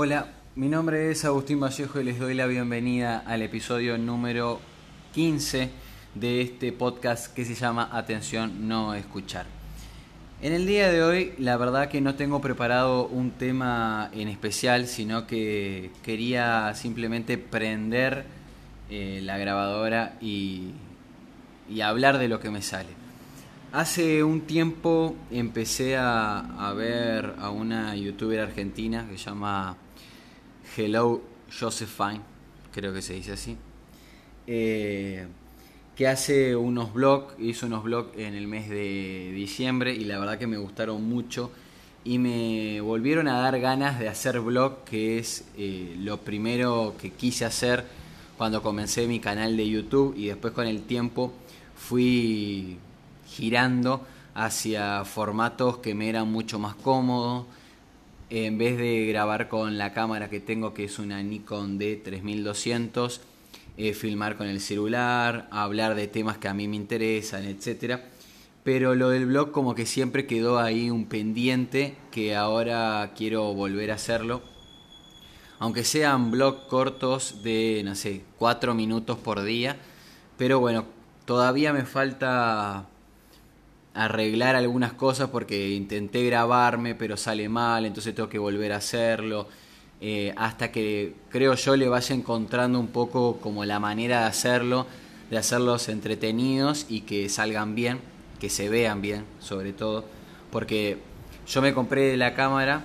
Hola, mi nombre es Agustín Vallejo y les doy la bienvenida al episodio número 15 de este podcast que se llama Atención no escuchar. En el día de hoy la verdad que no tengo preparado un tema en especial, sino que quería simplemente prender eh, la grabadora y, y hablar de lo que me sale. Hace un tiempo empecé a, a, ver a una youtuber argentina que se llama Hello Josephine, creo que se dice así, eh, que hace unos blogs, hizo unos blogs en el mes de diciembre y la verdad que me gustaron mucho y me volvieron a dar ganas de hacer blog, que es eh, lo primero que quise hacer cuando comencé mi canal de YouTube y después con el tiempo fui girando hacia formatos que me eran mucho más cómodos, en vez de grabar con la cámara que tengo, que es una Nikon D3200, eh, filmar con el celular, hablar de temas que a mí me interesan, etc. Pero lo del blog como que siempre quedó ahí un pendiente que ahora quiero volver a hacerlo. Aunque sean blogs cortos de, no sé, 4 minutos por día. Pero bueno, todavía me falta arreglar algunas cosas porque intenté grabarme pero sale mal, entonces tengo que volver a hacerlo. Eh, hasta que creo yo le vaya encontrando un poco como la manera de hacerlo, de hacerlos entretenidos y que salgan bien, que se vean bien sobre todo, porque yo me compré la cámara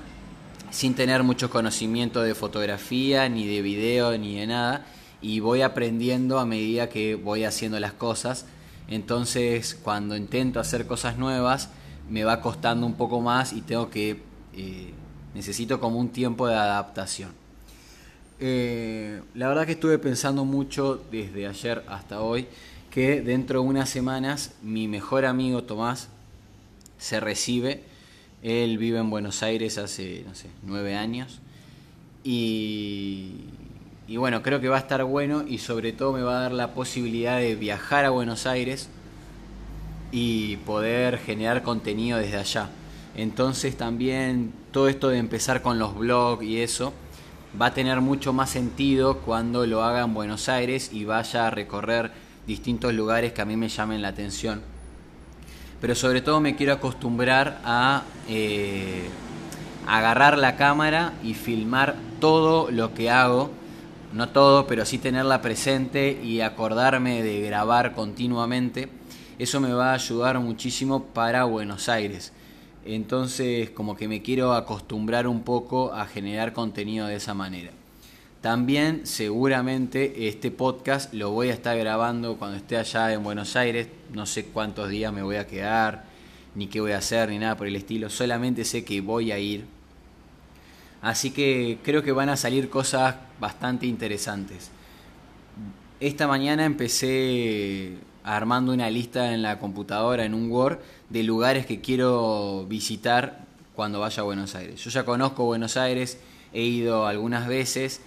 sin tener mucho conocimiento de fotografía, ni de video, ni de nada, y voy aprendiendo a medida que voy haciendo las cosas entonces, cuando intento hacer cosas nuevas, me va costando un poco más y tengo que. Eh, necesito como un tiempo de adaptación. Eh, la verdad que estuve pensando mucho desde ayer hasta hoy que dentro de unas semanas mi mejor amigo Tomás se recibe. Él vive en Buenos Aires hace, no sé, nueve años. Y y bueno, creo que va a estar bueno y sobre todo me va a dar la posibilidad de viajar a Buenos Aires y poder generar contenido desde allá. Entonces también todo esto de empezar con los blogs y eso va a tener mucho más sentido cuando lo haga en Buenos Aires y vaya a recorrer distintos lugares que a mí me llamen la atención. Pero sobre todo me quiero acostumbrar a eh, agarrar la cámara y filmar todo lo que hago no todo, pero sí tenerla presente y acordarme de grabar continuamente, eso me va a ayudar muchísimo para Buenos Aires. Entonces como que me quiero acostumbrar un poco a generar contenido de esa manera. También seguramente este podcast lo voy a estar grabando cuando esté allá en Buenos Aires. No sé cuántos días me voy a quedar, ni qué voy a hacer, ni nada por el estilo. Solamente sé que voy a ir Así que creo que van a salir cosas bastante interesantes. Esta mañana empecé armando una lista en la computadora, en un Word, de lugares que quiero visitar cuando vaya a Buenos Aires. Yo ya conozco Buenos Aires, he ido algunas veces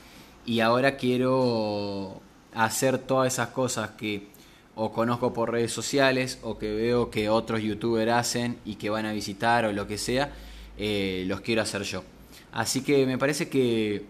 y ahora quiero hacer todas esas cosas que o conozco por redes sociales o que veo que otros youtubers hacen y que van a visitar o lo que sea, eh, los quiero hacer yo. Así que me parece que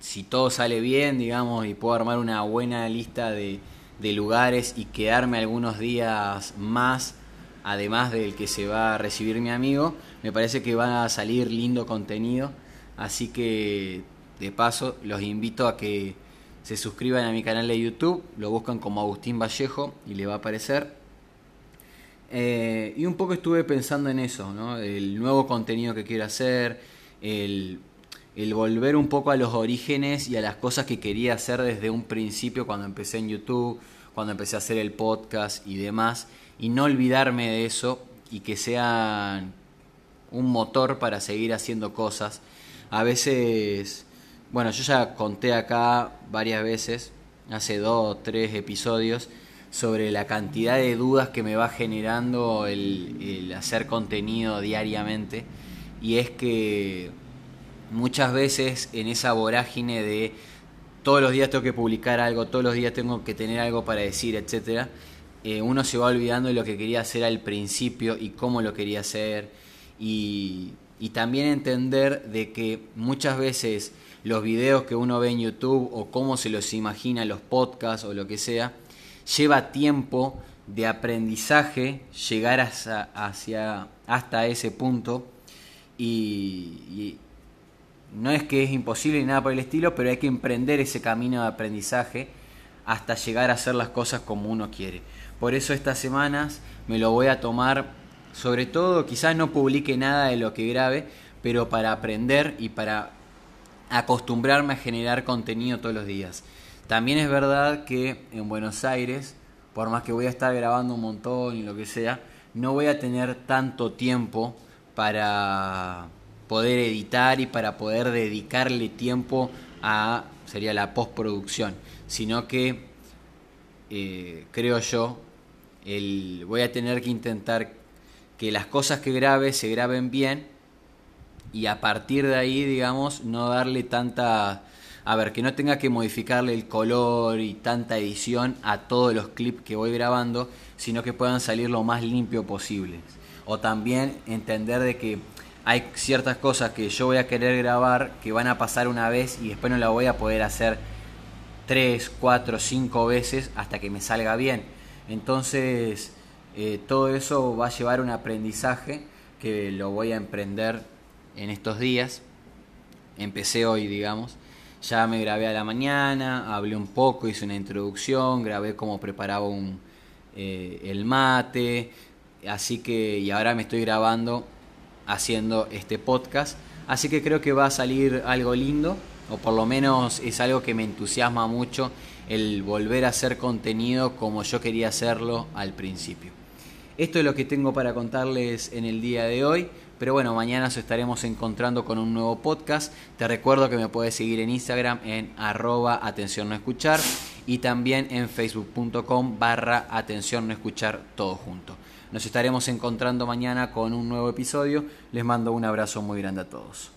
si todo sale bien, digamos, y puedo armar una buena lista de, lugares y quedarme algunos días más, además del que se va a recibir mi amigo, me parece que va a salir lindo contenido. Así que, de paso, los invito a que se suscriban a mi canal de YouTube, lo buscan como Agustín Vallejo y le va a aparecer. Eh, y un poco estuve pensando en eso, ¿no? El nuevo contenido que quiero hacer, el, volver un poco a los orígenes y a las cosas que quería hacer desde un principio cuando empecé en YouTube, cuando empecé a hacer el podcast y demás, y no olvidarme de eso y que sean un motor para seguir haciendo cosas. A veces, bueno, yo ya conté acá varias veces, hace dos o tres episodios, sobre la cantidad de dudas que me va generando el hacer contenido diariamente y es que muchas veces en esa vorágine de todos los días tengo que publicar algo, todos los días tengo que tener algo para decir, etcétera, eh, uno se va olvidando de lo que quería hacer al principio y cómo lo quería hacer. Y también entender de que muchas veces los videos que uno ve en YouTube o cómo se los imagina los podcasts o lo que sea, lleva tiempo de aprendizaje llegar hasta ese punto y, no es que es imposible ni nada por el estilo, pero hay que emprender ese camino de aprendizaje hasta llegar a hacer las cosas como uno quiere. Por eso estas semanas me lo voy a tomar, sobre todo quizás no publique nada de lo que grabe, pero para aprender y para acostumbrarme a generar contenido todos los días. También es verdad que en Buenos Aires, por más que voy a estar grabando un montón y lo que sea, no voy a tener tanto tiempo para poder editar y para poder dedicarle tiempo a, sería la postproducción, sino que eh, creo yo, voy a tener que intentar que las cosas que grabe se graben bien y a partir de ahí, digamos, no darle tanta... A ver, que no tenga que modificarle el color y tanta edición a todos los clips que voy grabando, sino que puedan salir lo más limpio posible. O también entender de que hay ciertas cosas que yo voy a querer grabar que van a pasar una vez y después no la voy a poder hacer tres, cuatro, cinco veces hasta que me salga bien. Entonces, eh, todo eso va a llevar un aprendizaje que lo voy a emprender en estos días. Empecé hoy, digamos. Ya me grabé a la mañana, hablé un poco, hice una introducción, grabé cómo preparaba un, eh, el mate. Así que, y ahora me estoy grabando haciendo este podcast. Así que creo que va a salir algo lindo, o por lo menos es algo que me entusiasma mucho el volver a hacer contenido como yo quería hacerlo al principio. Esto es lo que tengo para contarles en el día de hoy. Pero bueno, mañana nos estaremos encontrando con un nuevo podcast. Te recuerdo que me puedes seguir en Instagram en arroba atención no escuchar y también en facebook.com barra atención no escuchar todo junto. Nos estaremos encontrando mañana con un nuevo episodio. Les mando un abrazo muy grande a todos.